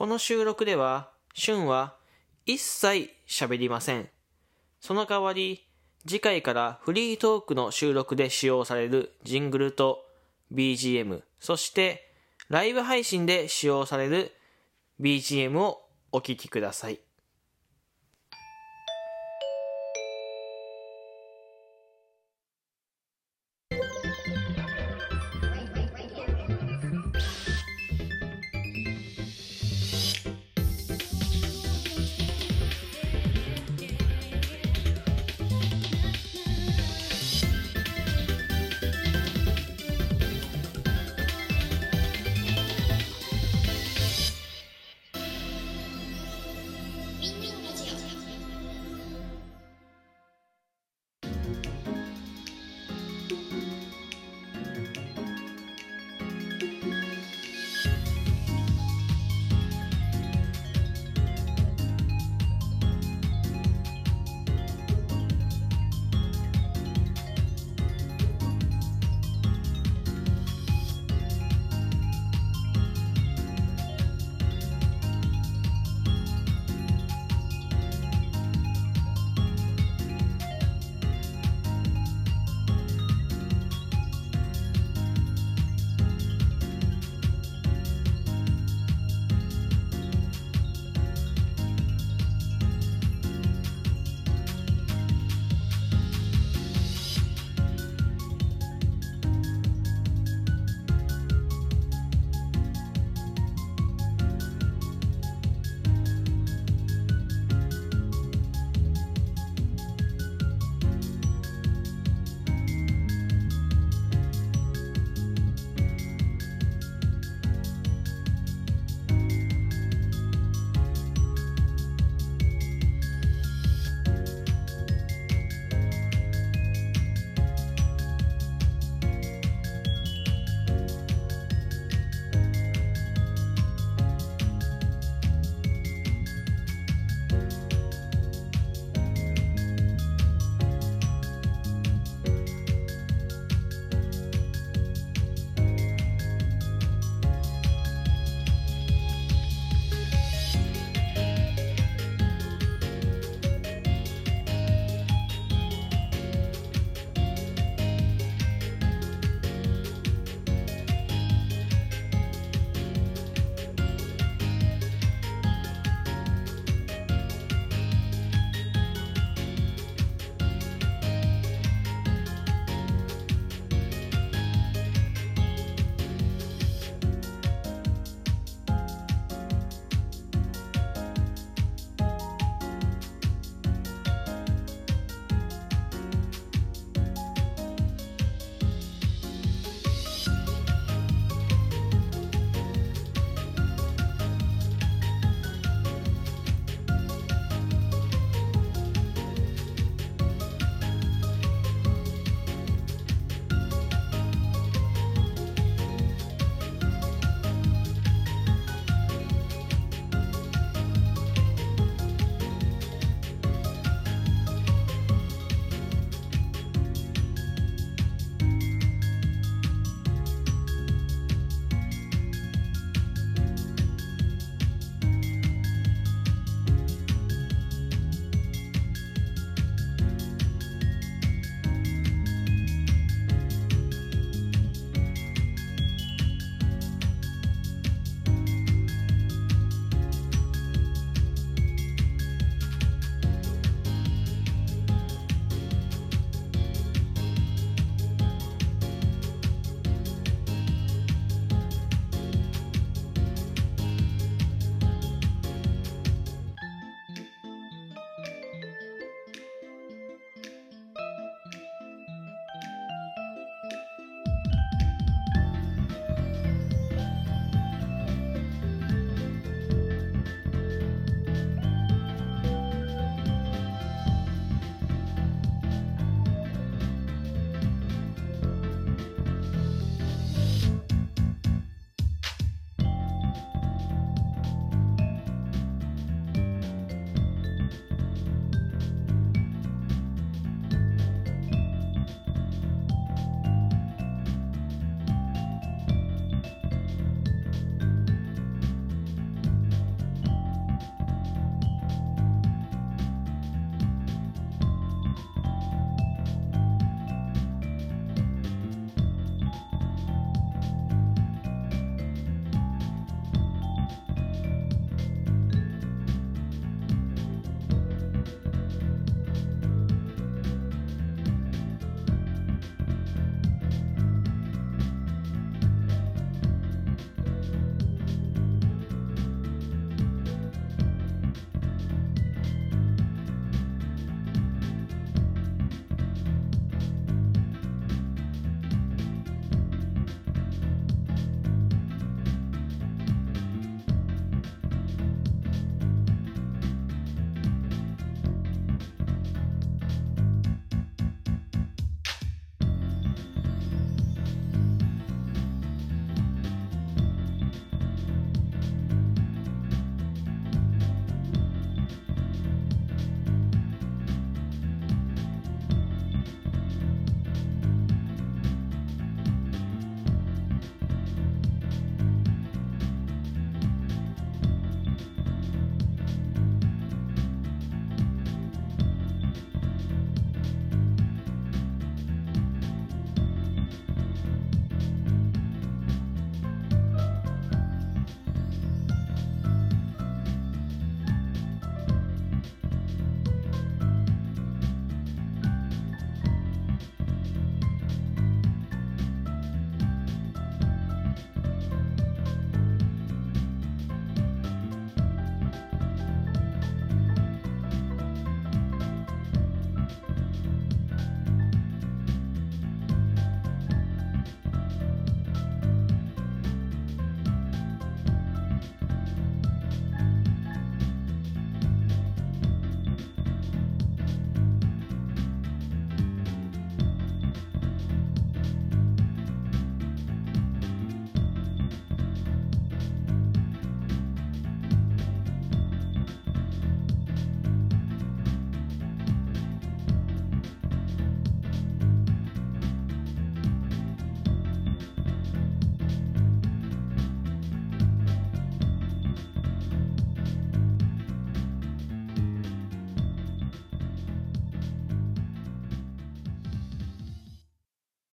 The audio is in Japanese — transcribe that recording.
この収録では、シュンは一切喋りません。その代わり、次回からフリートークの収録で使用されるジングルと BGM、そしてライブ配信で使用される BGM をお聴きください。